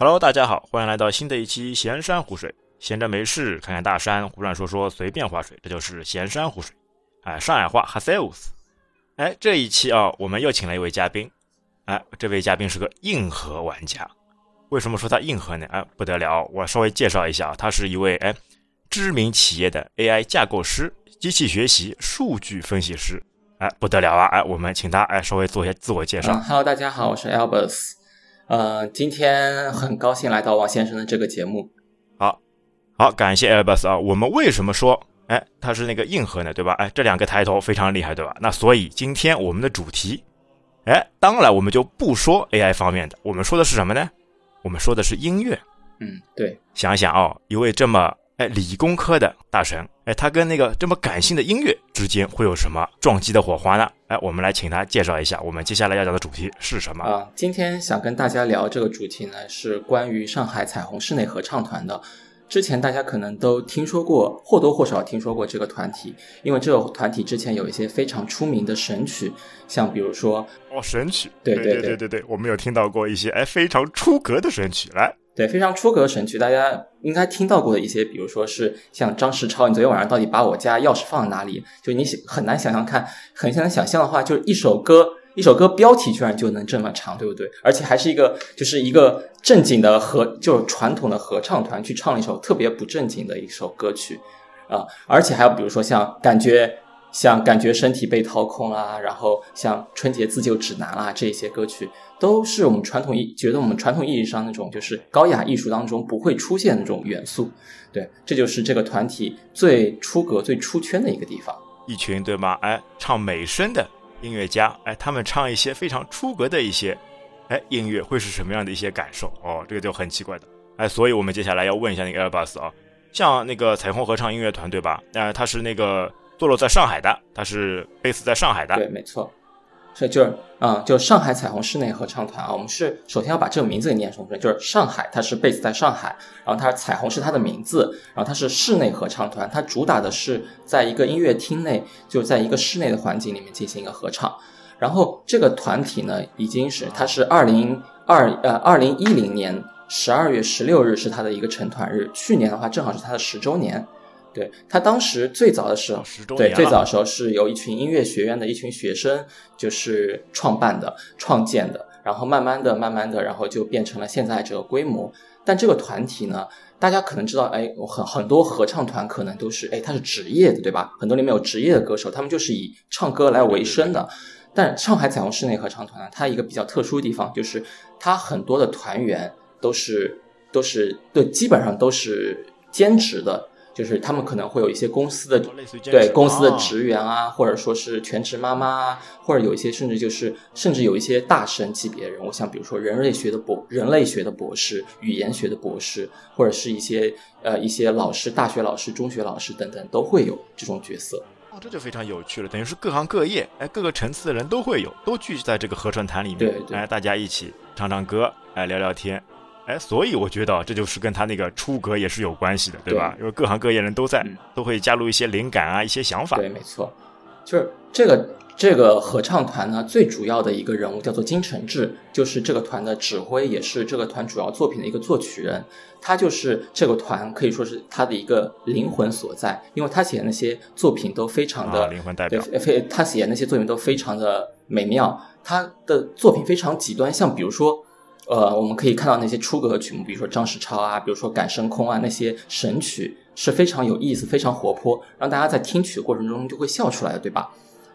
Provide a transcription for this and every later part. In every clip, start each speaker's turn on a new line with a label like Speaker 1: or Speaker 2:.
Speaker 1: Hello，大家好，欢迎来到新的一期闲山湖水。闲着没事，看看大山，胡乱说说，随便划水，这就是闲山湖水。哎，上海话 h a s e l s 哎，这一期啊，我们又请了一位嘉宾。哎，这位嘉宾是个硬核玩家。为什么说他硬核呢？哎，不得了，我稍微介绍一下，他是一位哎知名企业的 AI 架构师、机器学习数据分析师。哎，不得了啊！哎，我们请他哎稍微做一下自我介绍。
Speaker 2: Hello，大家好，我是 Albus。呃，今天很高兴来到王先生的这个节目。
Speaker 1: 好，好，感谢 Airbus 啊。我们为什么说哎他是那个硬核呢？对吧？哎，这两个抬头非常厉害，对吧？那所以今天我们的主题。哎，当然我们就不说 AI 方面的，我们说的是什么呢？我们说的是音乐。
Speaker 2: 嗯，对。
Speaker 1: 想一想哦，一位这么哎理工科的大神，哎，他跟那个这么感性的音乐之间会有什么撞击的火花呢？哎，我们来请他介绍一下，我们接下来要讲的主题是什么
Speaker 2: 啊？今天想跟大家聊这个主题呢，是关于上海彩虹室内合唱团的。之前大家可能都听说过，或多或少听说过这个团体，因为这个团体之前有一些非常出名的神曲，像比如说
Speaker 1: 哦神曲，
Speaker 2: 对
Speaker 1: 对对对对，我们有听到过一些哎非常出格的神曲，来，
Speaker 2: 对非常出格的神曲，大家应该听到过的一些，比如说是像张世超，你昨天晚上到底把我家钥匙放在哪里？就你很难想象看，很难想象的话，就是一首歌。一首歌标题居然就能这么长，对不对？而且还是一个，就是一个正经的合，就是传统的合唱团去唱一首特别不正经的一首歌曲，啊！而且还有比如说像感觉，像感觉身体被掏空啊，然后像春节自救指南啊这些歌曲，都是我们传统意觉得我们传统意义上那种就是高雅艺术当中不会出现的那种元素。对，这就是这个团体最出格、最出圈的一个地方。
Speaker 1: 一群对吗？哎，唱美声的。音乐家，哎，他们唱一些非常出格的一些，哎，音乐会是什么样的一些感受？哦，这个就很奇怪的，哎，所以我们接下来要问一下那个 Airbus 啊，像那个彩虹合唱音乐团，对吧？呃，它是那个坐落在上海的，它是 base 在上海的，
Speaker 2: 对，没错。所以就是，嗯，就上海彩虹室内合唱团啊，我们是首先要把这个名字给念出来，就是上海，它是 base 在上海，然后它彩虹是它的名字，然后它是室内合唱团，它主打的是在一个音乐厅内，就在一个室内的环境里面进行一个合唱。然后这个团体呢，已经是它是二零二呃二零一零年十二月十六日是它的一个成团日，去年的话正好是它的十周年。对他当时最早的时候，对最早的时候是由一群音乐学院的一群学生就是创办的、创建的，然后慢慢的、慢慢的，然后就变成了现在这个规模。但这个团体呢，大家可能知道，哎，很很多合唱团可能都是，哎，他是职业的，对吧？很多里面有职业的歌手，他们就是以唱歌来为生的。但上海彩虹室内合唱团呢，它一个比较特殊的地方就是，它很多的团员都是都是对，基本上都是兼职的。就是他们可能会有一些公司的对公司的职员啊，或者说是全职妈妈啊，或者有一些甚至就是甚至有一些大神级别人物，像比如说人类学的博人类学的博士、语言学的博士，或者是一些呃一些老师、大学老师、中学老师等等，都会有这种角色。
Speaker 1: 哦，这就非常有趣了，等于是各行各业，哎，各个层次的人都会有，都聚集在这个合唱团里面，
Speaker 2: 对，
Speaker 1: 哎，大家一起唱唱歌，哎，聊聊天。哎，所以我觉得这就是跟他那个出格也是有关系的，对吧？因为各行各业人都在，都会加入一些灵感啊，一些想法。
Speaker 2: 对，没错，就是这个这个合唱团呢，最主要的一个人物叫做金承志，就是这个团的指挥，也是这个团主要作品的一个作曲人。他就是这个团可以说是他的一个灵魂所在，因为他写的那些作品都非常的
Speaker 1: 灵魂代表，
Speaker 2: 非他写的那些作品都非常的美妙。他的作品非常极端，像比如说。呃，我们可以看到那些出格的曲目，比如说张世超啊，比如说《赶升空》啊，那些神曲是非常有意思、非常活泼，让大家在听曲的过程中就会笑出来的，对吧？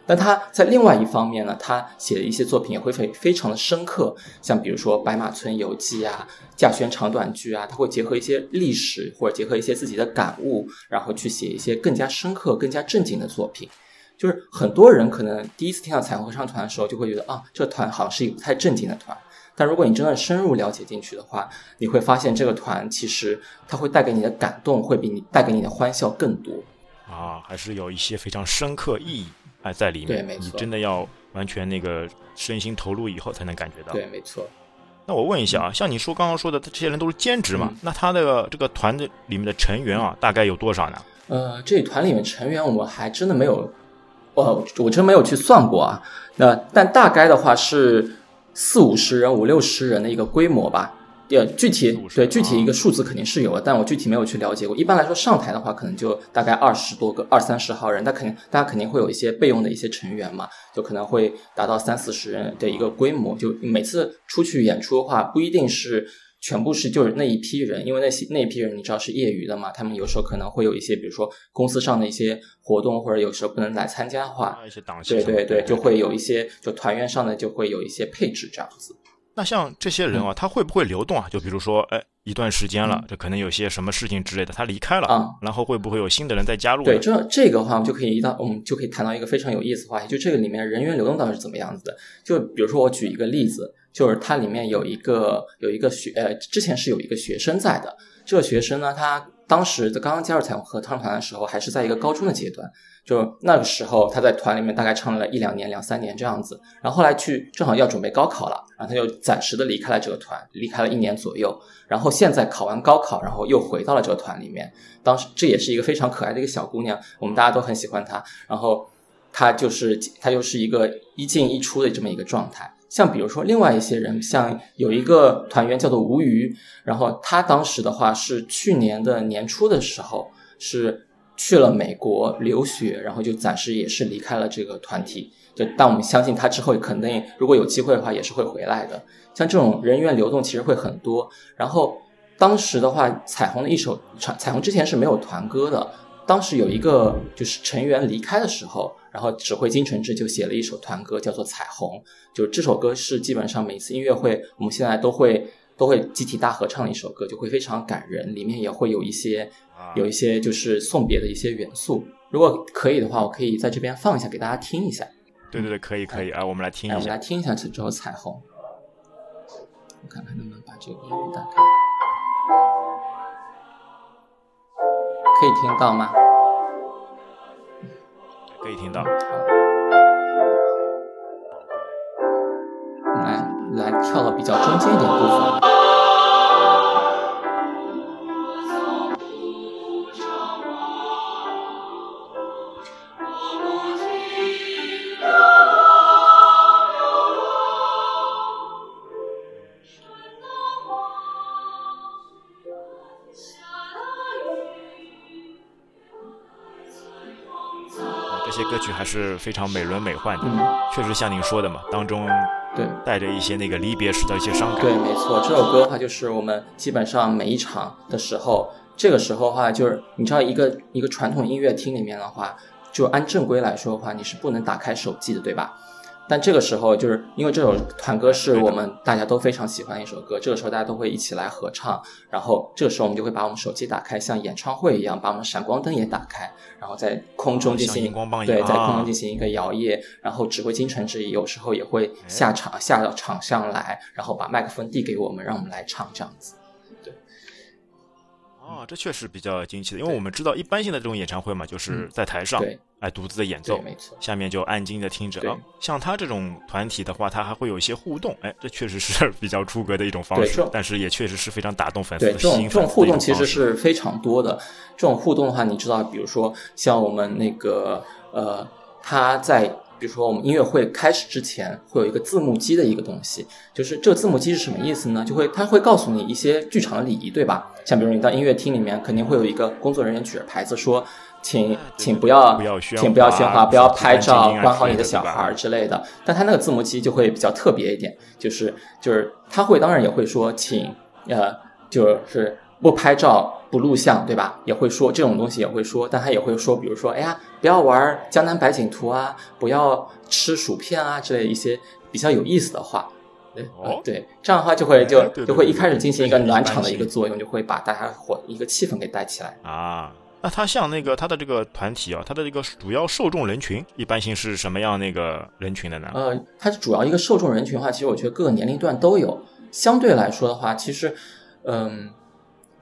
Speaker 2: 但他在另外一方面呢，他写的一些作品也会非非常的深刻，像比如说《白马村游记》啊，《稼轩长短句》啊，他会结合一些历史或者结合一些自己的感悟，然后去写一些更加深刻、更加正经的作品。就是很多人可能第一次听到彩虹合唱团的时候，就会觉得啊，这个团好像是一个不太正经的团。但如果你真的深入了解进去的话，你会发现这个团其实它会带给你的感动，会比你带给你的欢笑更多
Speaker 1: 啊，还是有一些非常深刻意义哎在里面。
Speaker 2: 对，没错，
Speaker 1: 你真的要完全那个身心投入以后才能感觉到。
Speaker 2: 对，没错。
Speaker 1: 那我问一下啊，像你说刚刚说的，这些人都是兼职嘛？那他的这个团的里面的成员啊，大概有多少呢？
Speaker 2: 呃，这团里面成员我还真的没有，哦，我真没有去算过啊。那但大概的话是。四五十人、五六十人的一个规模吧，呃具体对具体一个数字肯定是有的，但我具体没有去了解过。一般来说，上台的话可能就大概二十多个、二三十号人，那肯定大家肯定会有一些备用的一些成员嘛，就可能会达到三四十人的一个规模。就每次出去演出的话，不一定是。全部是就是那一批人，因为那些那一批人你知道是业余的嘛，他们有时候可能会有一些，比如说公司上的一些活动，或者有时候不能来参加的话，对对对，就会有一些就团员上的就会有一些配置这样子。
Speaker 1: 那像这些人啊，他会不会流动啊？就比如说，哎，一段时间了，这可能有些什么事情之类的，他离开了
Speaker 2: 啊，
Speaker 1: 然后会不会有新的人再加入？
Speaker 2: 对，这这个话，我们就可以一到我们就可以谈到一个非常有意思的话题，就这个里面人员流动到底是怎么样子的？就比如说我举一个例子。就是它里面有一个有一个学呃，之前是有一个学生在的。这个学生呢，他当时在刚刚加入彩虹合唱团的时候，还是在一个高中的阶段。就那个时候，他在团里面大概唱了一两年、两三年这样子。然后后来去正好要准备高考了，然后他就暂时的离开了这个团，离开了一年左右。然后现在考完高考，然后又回到了这个团里面。当时这也是一个非常可爱的一个小姑娘，我们大家都很喜欢她。然后她就是她就是一个一进一出的这么一个状态。像比如说另外一些人，像有一个团员叫做吴瑜，然后他当时的话是去年的年初的时候是去了美国留学，然后就暂时也是离开了这个团体。就但我们相信他之后肯定如果有机会的话也是会回来的。像这种人员流动其实会很多。然后当时的话，彩虹的一首彩彩虹之前是没有团歌的。当时有一个就是成员离开的时候，然后指挥金承志就写了一首团歌，叫做《彩虹》。就这首歌是基本上每次音乐会，我们现在都会都会集体大合唱的一首歌，就会非常感人。里面也会有一些有一些就是送别的一些元素。如果可以的话，我可以在这边放一下给大家听一下。
Speaker 1: 对对对，可以可以啊，我们来听一下。我
Speaker 2: 们来听一下这首《彩虹》。我看看能不能把这个音乐打开。可以听到吗？
Speaker 1: 可以听到。
Speaker 2: 来来，跳到比较中间一点部分。
Speaker 1: 这些歌曲还是非常美轮美奂的，确实像您说的嘛，当中
Speaker 2: 对
Speaker 1: 带着一些那个离别时的一些伤感。
Speaker 2: 对，没错，这首歌的话，就是我们基本上每一场的时候，这个时候的话，就是你知道，一个一个传统音乐厅里面的话，就按正规来说的话，你是不能打开手机的，对吧？但这个时候，就是因为这首团歌是我们大家都非常喜欢的一首歌，这个时候大家都会一起来合唱，然后这个时候我们就会把我们手机打开，像演唱会一样，把我们闪光灯也打开，然后在空中进行对，在空中进行一个摇曳，然后指挥金城志有时候也会下场下到场上来，然后把麦克风递给我们，让我们来唱这样子。对，
Speaker 1: 哦，这确实比较惊奇的，因为我们知道一般性的这种演唱会嘛，就是在台上。哎独自的演奏，下面就安静的听着。像他这种团体的话，他还会有一些互动，哎，这确实是 比较出格的一种方式，但是也确实是非常打动粉丝
Speaker 2: 的心。这种互动其实是非常多的。这种互动的话，你知道，比如说像我们那个呃，他在比如说我们音乐会开始之前会有一个字幕机的一个东西，就是这个字幕机是什么意思呢？就会它会告诉你一些剧场的礼仪，对吧？像比如你到音乐厅里面，肯定会有一个工作人员举着牌子说。请请不要，请不要喧哗，不要拍照，管好你的小孩之类的。但他那个字幕机就会比较特别一点，就是就是他会当然也会说，请呃就是不拍照不录像，对吧？也会说这种东西也会说，但他也会说，比如说，哎呀，不要玩江南百景图啊，不要吃薯片啊之类一些比较有意思的话。对，对，这样的话就会就就会一开始进行一个暖场的一个作用，就会把大家伙一个气氛给带起来
Speaker 1: 啊。那他像那个他的这个团体啊，他的这个主要受众人群一般性是什么样那个人群的呢？
Speaker 2: 呃，它主要一个受众人群的话，其实我觉得各个年龄段都有。相对来说的话，其实，嗯，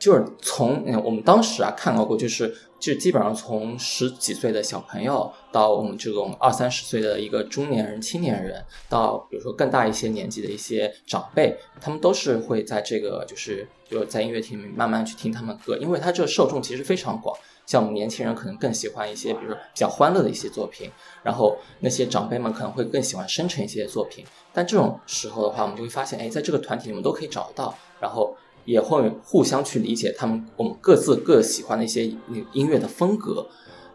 Speaker 2: 就是从我们当时啊看到过，就是就基本上从十几岁的小朋友到我们这种二三十岁的一个中年人、青年人，到比如说更大一些年纪的一些长辈，他们都是会在这个就是就在音乐厅里面慢慢去听他们歌，因为他这个受众其实非常广。像我们年轻人可能更喜欢一些，比如说比较欢乐的一些作品，然后那些长辈们可能会更喜欢深沉一些作品。但这种时候的话，我们就会发现，哎，在这个团体里面都可以找到。然后也会互相去理解他们我们各自各喜欢的一些音乐的风格，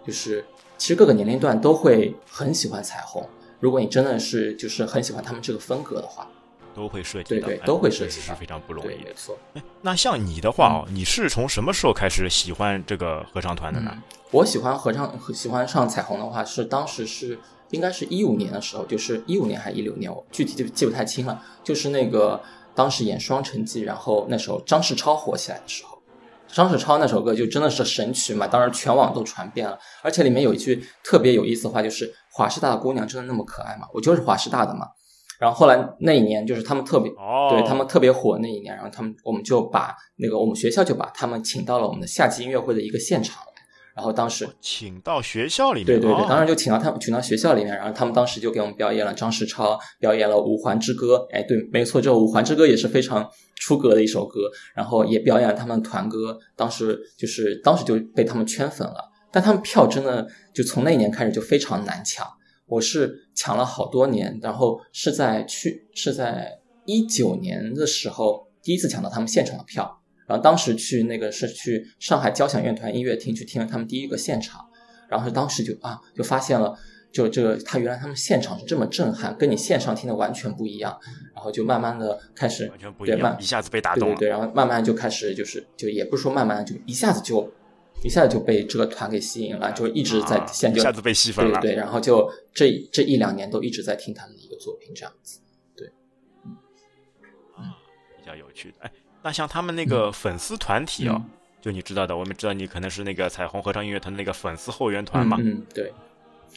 Speaker 2: 就是其实各个年龄段都会很喜欢彩虹。如果你真的是就是很喜欢他们这个风格的话，
Speaker 1: 都会涉及
Speaker 2: 对对都会涉及，
Speaker 1: 是非常不容易。
Speaker 2: 没错。
Speaker 1: 那像你的话哦，你是从什么时候开始喜欢这个合唱团的呢？
Speaker 2: 我喜欢合唱，喜欢上彩虹的话，是当时是应该是一五年的时候，就是一五年还是一六年，我具体就记不太清了。就是那个当时演《双城记》，然后那时候张世超火起来的时候，张世超那首歌就真的是神曲嘛，当时全网都传遍了。而且里面有一句特别有意思的话，就是“华师大的姑娘真的那么可爱吗？”我就是华师大的嘛。然后后来那一年，就是他们特别，对他们特别火那一年，然后他们我们就把那个我们学校就把他们请到了我们的夏季音乐会的一个现场来。然后当时
Speaker 1: 请到学校里面，
Speaker 2: 对对对，当时就请到他们，请到学校里面，然后他们当时就给我们表演了张世超表演了《五环之歌》，哎，对，没错，这《五环之歌》也是非常出格的一首歌，然后也表演了他们团歌，当时就是当时就被他们圈粉了，但他们票真的就从那一年开始就非常难抢。我是抢了好多年，然后是在去是在一九年的时候第一次抢到他们现场的票，然后当时去那个是去上海交响乐团音乐厅去听了他们第一个现场，然后当时就啊就发现了，就这个他原来他们现场是这么震撼，跟你线上听的完全不一样，然后就慢慢的开始
Speaker 1: 完全不一样，一下子被打动
Speaker 2: 了，对对，然后慢慢就开始就是就也不是说慢慢就一下子就。一下子就被这个团给吸引了，就一直在现
Speaker 1: 一下子被吸粉
Speaker 2: 了，对对，然后就这这一两年都一直在听他们的一个作品，这样子，对，
Speaker 1: 啊，比较有趣的。哎，那像他们那个粉丝团体哦，就你知道的，我们知道你可能是那个彩虹合唱音乐团那个粉丝后援团嘛，
Speaker 2: 嗯，对。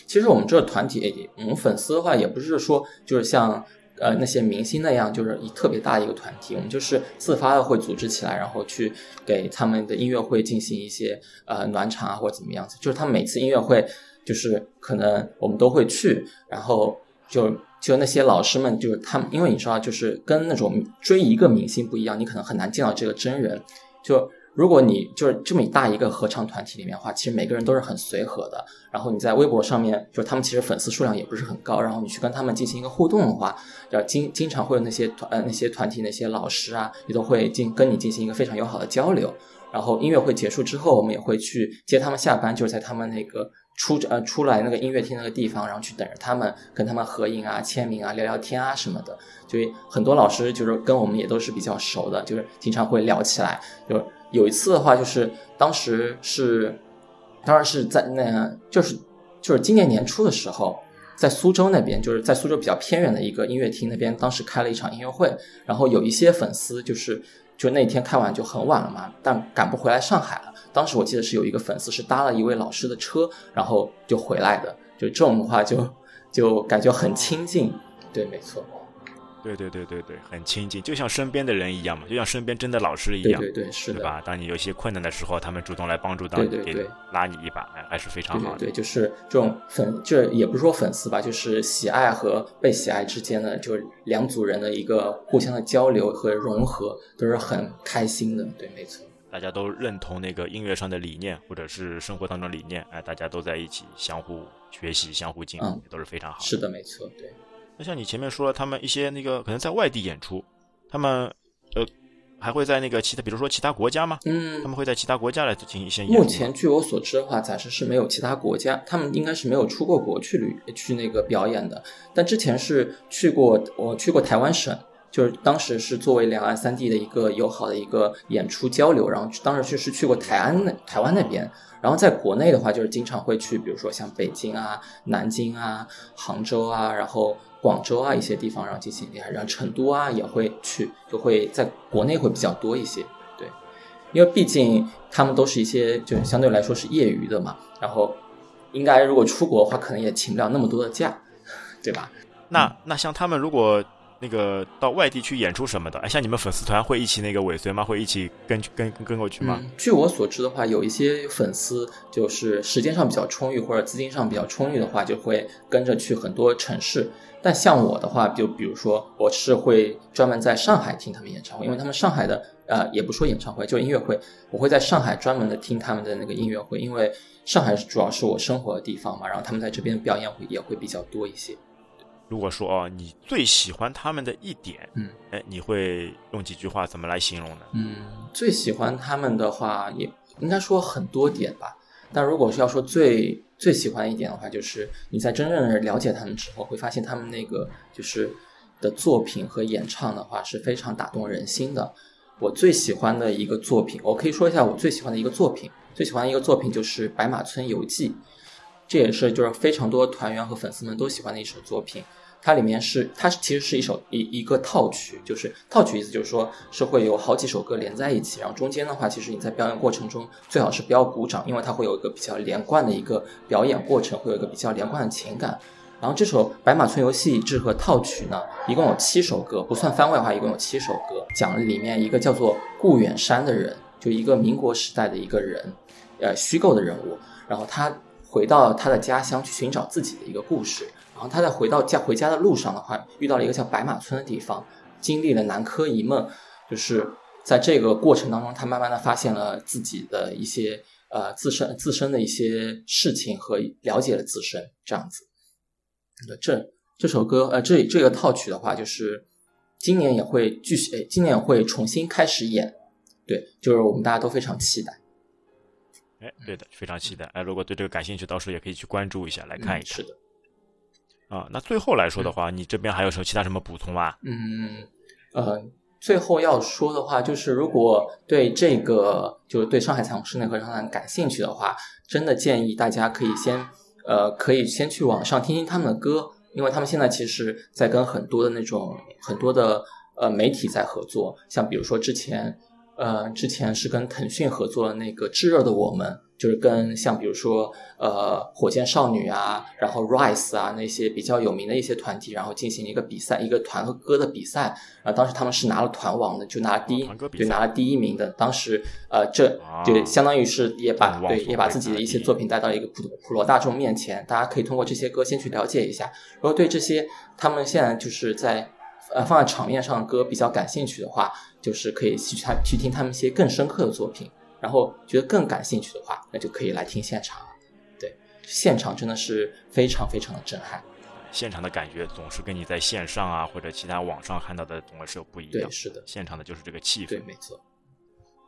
Speaker 2: 其实我们这个团体，我们粉丝的话，也不是说就是像。呃，那些明星那样，就是一特别大一个团体，我们就是自发的会组织起来，然后去给他们的音乐会进行一些呃暖场啊，或者怎么样子。就是他们每次音乐会，就是可能我们都会去，然后就就那些老师们，就是他们，因为你知道，就是跟那种追一个明星不一样，你可能很难见到这个真人，就。如果你就是这么大一个合唱团体里面的话，其实每个人都是很随和的。然后你在微博上面，就他们其实粉丝数量也不是很高。然后你去跟他们进行一个互动的话，要经经常会有那些团呃那些团体那些老师啊，也都会进跟你进行一个非常友好的交流。然后音乐会结束之后，我们也会去接他们下班，就是在他们那个出呃出来那个音乐厅那个地方，然后去等着他们，跟他们合影啊、签名啊、聊聊天啊什么的。就很多老师就是跟我们也都是比较熟的，就是经常会聊起来，就。有一次的话，就是当时是，当然是在那，就是就是今年年初的时候，在苏州那边，就是在苏州比较偏远的一个音乐厅那边，当时开了一场音乐会，然后有一些粉丝就是就那天开完就很晚了嘛，但赶不回来上海了。当时我记得是有一个粉丝是搭了一位老师的车，然后就回来的，就这种的话就就感觉很亲近，对，没错。
Speaker 1: 对对对对对，很亲近，就像身边的人一样嘛，就像身边真的老师一样，
Speaker 2: 对对对，是
Speaker 1: 的，吧？当你有一些困难的时候，他们主动来帮助到你，给拉你一把，哎，还是非常好
Speaker 2: 的。对，就是这种粉，这也不是说粉丝吧，就是喜爱和被喜爱之间的，就是两组人的一个互相的交流和融合，都是很开心的。对，没错，
Speaker 1: 大家都认同那个音乐上的理念，或者是生活当中理念，哎，大家都在一起相互学习、相互进步，都是非常好。
Speaker 2: 是的，没错，对。
Speaker 1: 那像你前面说了，他们一些那个可能在外地演出，他们呃还会在那个其他，比如说其他国家吗？
Speaker 2: 嗯，
Speaker 1: 他们会在其他国家来进行一些演出。
Speaker 2: 目前据我所知的话，暂时是没有其他国家，他们应该是没有出过国去旅去那个表演的。但之前是去过，我去过台湾省，就是当时是作为两岸三地的一个友好的一个演出交流，然后当时就是去过台湾那台湾那边。然后在国内的话，就是经常会去，比如说像北京啊、南京啊、杭州啊，然后。广州啊，一些地方然后进行厉害，然后成都啊也会去，就会在国内会比较多一些，对，因为毕竟他们都是一些就相对来说是业余的嘛，然后应该如果出国的话，可能也请不了那么多的假，对吧？
Speaker 1: 那那像他们如果。那个到外地去演出什么的，哎，像你们粉丝团会一起那个尾随吗？会一起跟跟跟过去吗？
Speaker 2: 据我所知的话，有一些粉丝就是时间上比较充裕或者资金上比较充裕的话，就会跟着去很多城市。但像我的话，就比如说我是会专门在上海听他们演唱会，因为他们上海的呃也不说演唱会，就音乐会，我会在上海专门的听他们的那个音乐会，因为上海主要是我生活的地方嘛，然后他们在这边表演会也会比较多一些。
Speaker 1: 如果说哦，你最喜欢他们的一点，
Speaker 2: 嗯，
Speaker 1: 哎，你会用几句话怎么来形容呢？
Speaker 2: 嗯，最喜欢他们的话，也应该说很多点吧。但如果是要说最最喜欢一点的话，就是你在真正的了解他们之后，会发现他们那个就是的作品和演唱的话是非常打动人心的。我最喜欢的一个作品，我可以说一下我最喜欢的一个作品。最喜欢的一个作品就是《白马村游记》，这也是就是非常多团员和粉丝们都喜欢的一首作品。它里面是，它其实是一首一一个套曲，就是套曲意思就是说是会有好几首歌连在一起，然后中间的话，其实你在表演过程中最好是不要鼓掌，因为它会有一个比较连贯的一个表演过程，会有一个比较连贯的情感。然后这首《白马村游戏》这个套曲呢，一共有七首歌，不算番外的话，一共有七首歌，讲了里面一个叫做顾远山的人，就一个民国时代的一个人，呃，虚构的人物，然后他回到他的家乡去寻找自己的一个故事。然后他在回到家回家的路上的话，遇到了一个叫白马村的地方，经历了南柯一梦，就是在这个过程当中，他慢慢的发现了自己的一些呃自身自身的一些事情和了解了自身这样子。这这首歌呃这这个套曲的话，就是今年也会继续，哎，今年也会重新开始演，对，就是我们大家都非常期待。
Speaker 1: 哎，对的，非常期待。哎，如果对这个感兴趣，到时候也可以去关注一下，来看一看。
Speaker 2: 是的。
Speaker 1: 啊，那最后来说的话，你这边还有什么其他什么补充吗？
Speaker 2: 嗯，呃，最后要说的话就是，如果对这个就是对上海彩虹室内合唱团感兴趣的话，真的建议大家可以先呃，可以先去网上听听他们的歌，因为他们现在其实在跟很多的那种很多的呃媒体在合作，像比如说之前呃之前是跟腾讯合作的那个《炙热的我们》。就是跟像比如说呃火箭少女啊，然后 Rise 啊那些比较有名的一些团体，然后进行一个比赛，一个团和歌的比赛。然后当时他们是拿了团王的，就拿了第一，对，拿了第一名的。当时呃，这就相当于是也把对也把自己的一些作品带到一个普普罗大众面前，大家可以通过这些歌先去了解一下。如果对这些他们现在就是在呃放在场面上的歌比较感兴趣的话，就是可以去他去听他们一些更深刻的作品。然后觉得更感兴趣的话，那就可以来听现场了。对，现场真的是非常非常的震撼。
Speaker 1: 现场的感觉总是跟你在线上啊或者其他网上看到的总是有不一样。
Speaker 2: 对，是的，
Speaker 1: 现场的就是这个气氛。
Speaker 2: 对，没错。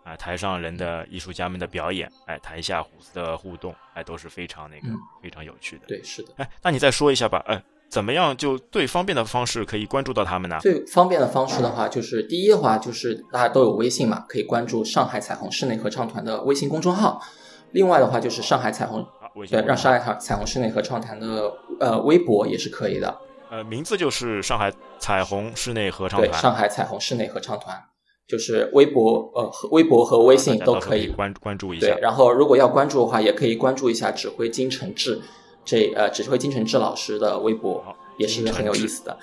Speaker 1: 啊，台上人的艺术家们的表演，哎，台下虎子的互动，哎，都是非常那个非常有趣的。
Speaker 2: 对，是的。
Speaker 1: 哎，那你再说一下吧，哎。怎么样就最方便的方式可以关注到他们呢？
Speaker 2: 最方便的方式的话，就是第一的话就是大家都有微信嘛，可以关注上海彩虹室内合唱团的微信公众号。另外的话就是上海彩虹，对，让上海彩彩虹室内合唱团的呃微博也是可以的。
Speaker 1: 呃，名字就是上海彩虹室内合唱团。
Speaker 2: 对，上海彩虹室内合唱团，就是微博呃微博和微信都可以
Speaker 1: 关关注一下。
Speaker 2: 对，然后如果要关注的话，也可以关注一下指挥金承志。这呃，指挥金承志老师的微博也是很有意思的，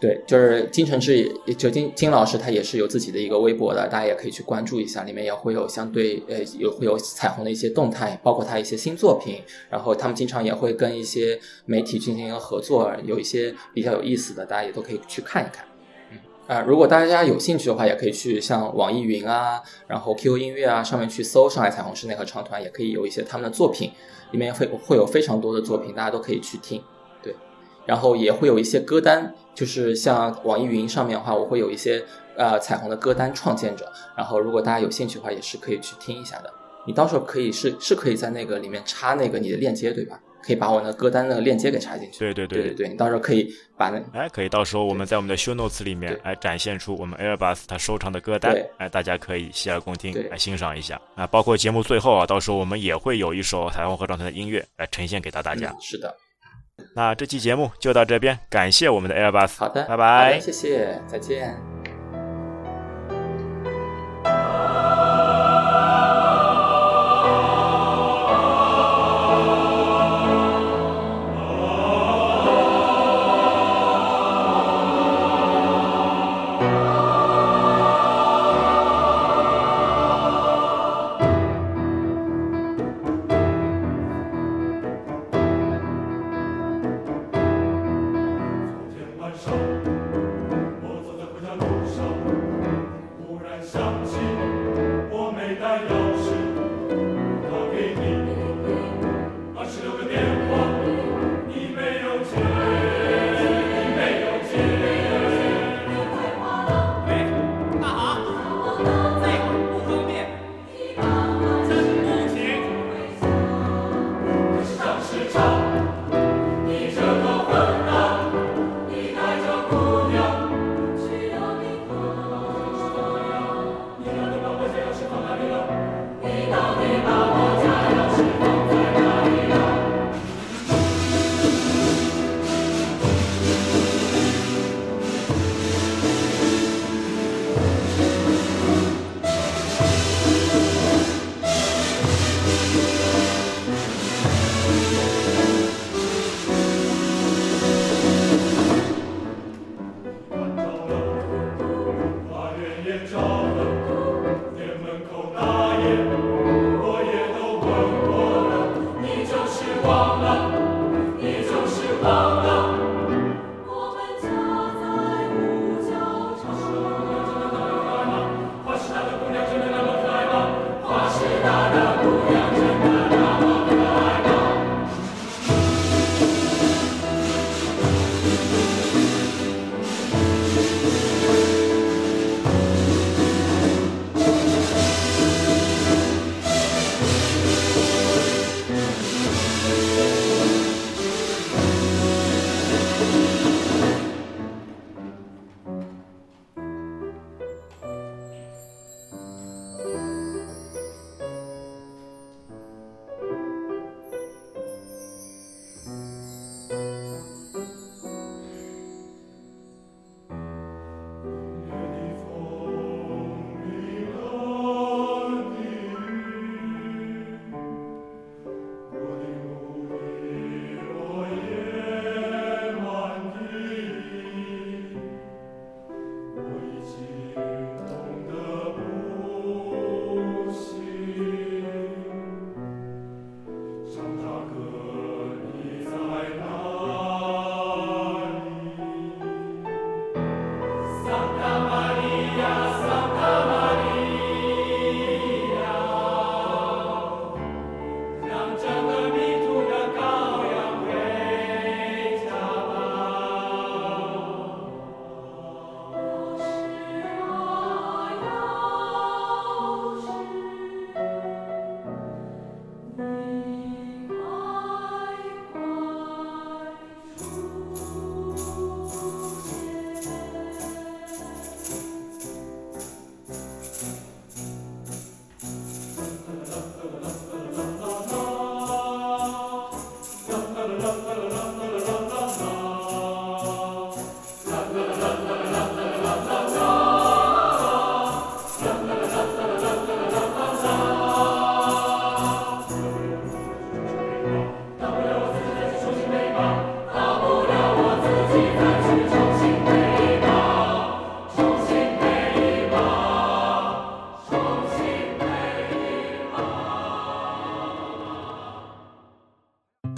Speaker 2: 对，就是金承志，就金金老师他也是有自己的一个微博的，大家也可以去关注一下，里面也会有相对呃有会有彩虹的一些动态，包括他一些新作品，然后他们经常也会跟一些媒体进行一个合作，有一些比较有意思的，大家也都可以去看一看。啊，如果大家有兴趣的话，也可以去像网易云啊，然后 QQ 音乐啊上面去搜上海彩虹室内合唱团，也可以有一些他们的作品。里面会会有非常多的作品，大家都可以去听，对，然后也会有一些歌单，就是像网易云上面的话，我会有一些呃彩虹的歌单创建者，然后如果大家有兴趣的话，也是可以去听一下的。你到时候可以是是可以在那个里面插那个你的链接，对吧？可以把我那歌单那个链接给插进去。
Speaker 1: 对对对
Speaker 2: 对对，你到时候可以把那
Speaker 1: 哎，可以到时候我们在我们的 show notes 里面哎展现出我们 Airbus 它收藏的歌单，哎，大家可以洗耳恭听来欣赏一下啊。包括节目最后啊，到时候我们也会有一首彩虹合唱团的音乐来呈现给到大家。
Speaker 2: 是的，
Speaker 1: 那这期节目就到这边，感谢我们的 Airbus。
Speaker 2: 好的，
Speaker 1: 拜拜，
Speaker 2: 谢谢，再见。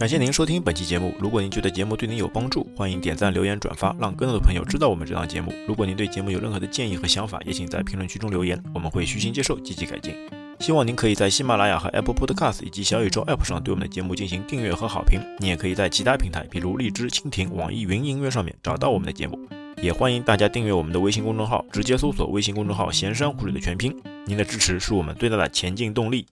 Speaker 1: 感谢您收听本期节目。如果您觉得节目对您有帮助，欢迎点赞、留言、转发，让更多的朋友知道我们这档节目。如果您对节目有任何的建议和想法，也请在评论区中留言，我们会虚心接受，积极改进。希望您可以在喜马拉雅和 Apple Podcast 以及小宇宙 App 上对我们的节目进行订阅和好评。你也可以在其他平台，比如荔枝、蜻蜓、网易云音乐上面找到我们的节目。也欢迎大家订阅我们的微信公众号，直接搜索微信公众号“闲山湖水”的全拼。您的支持是我们最大的前进动力。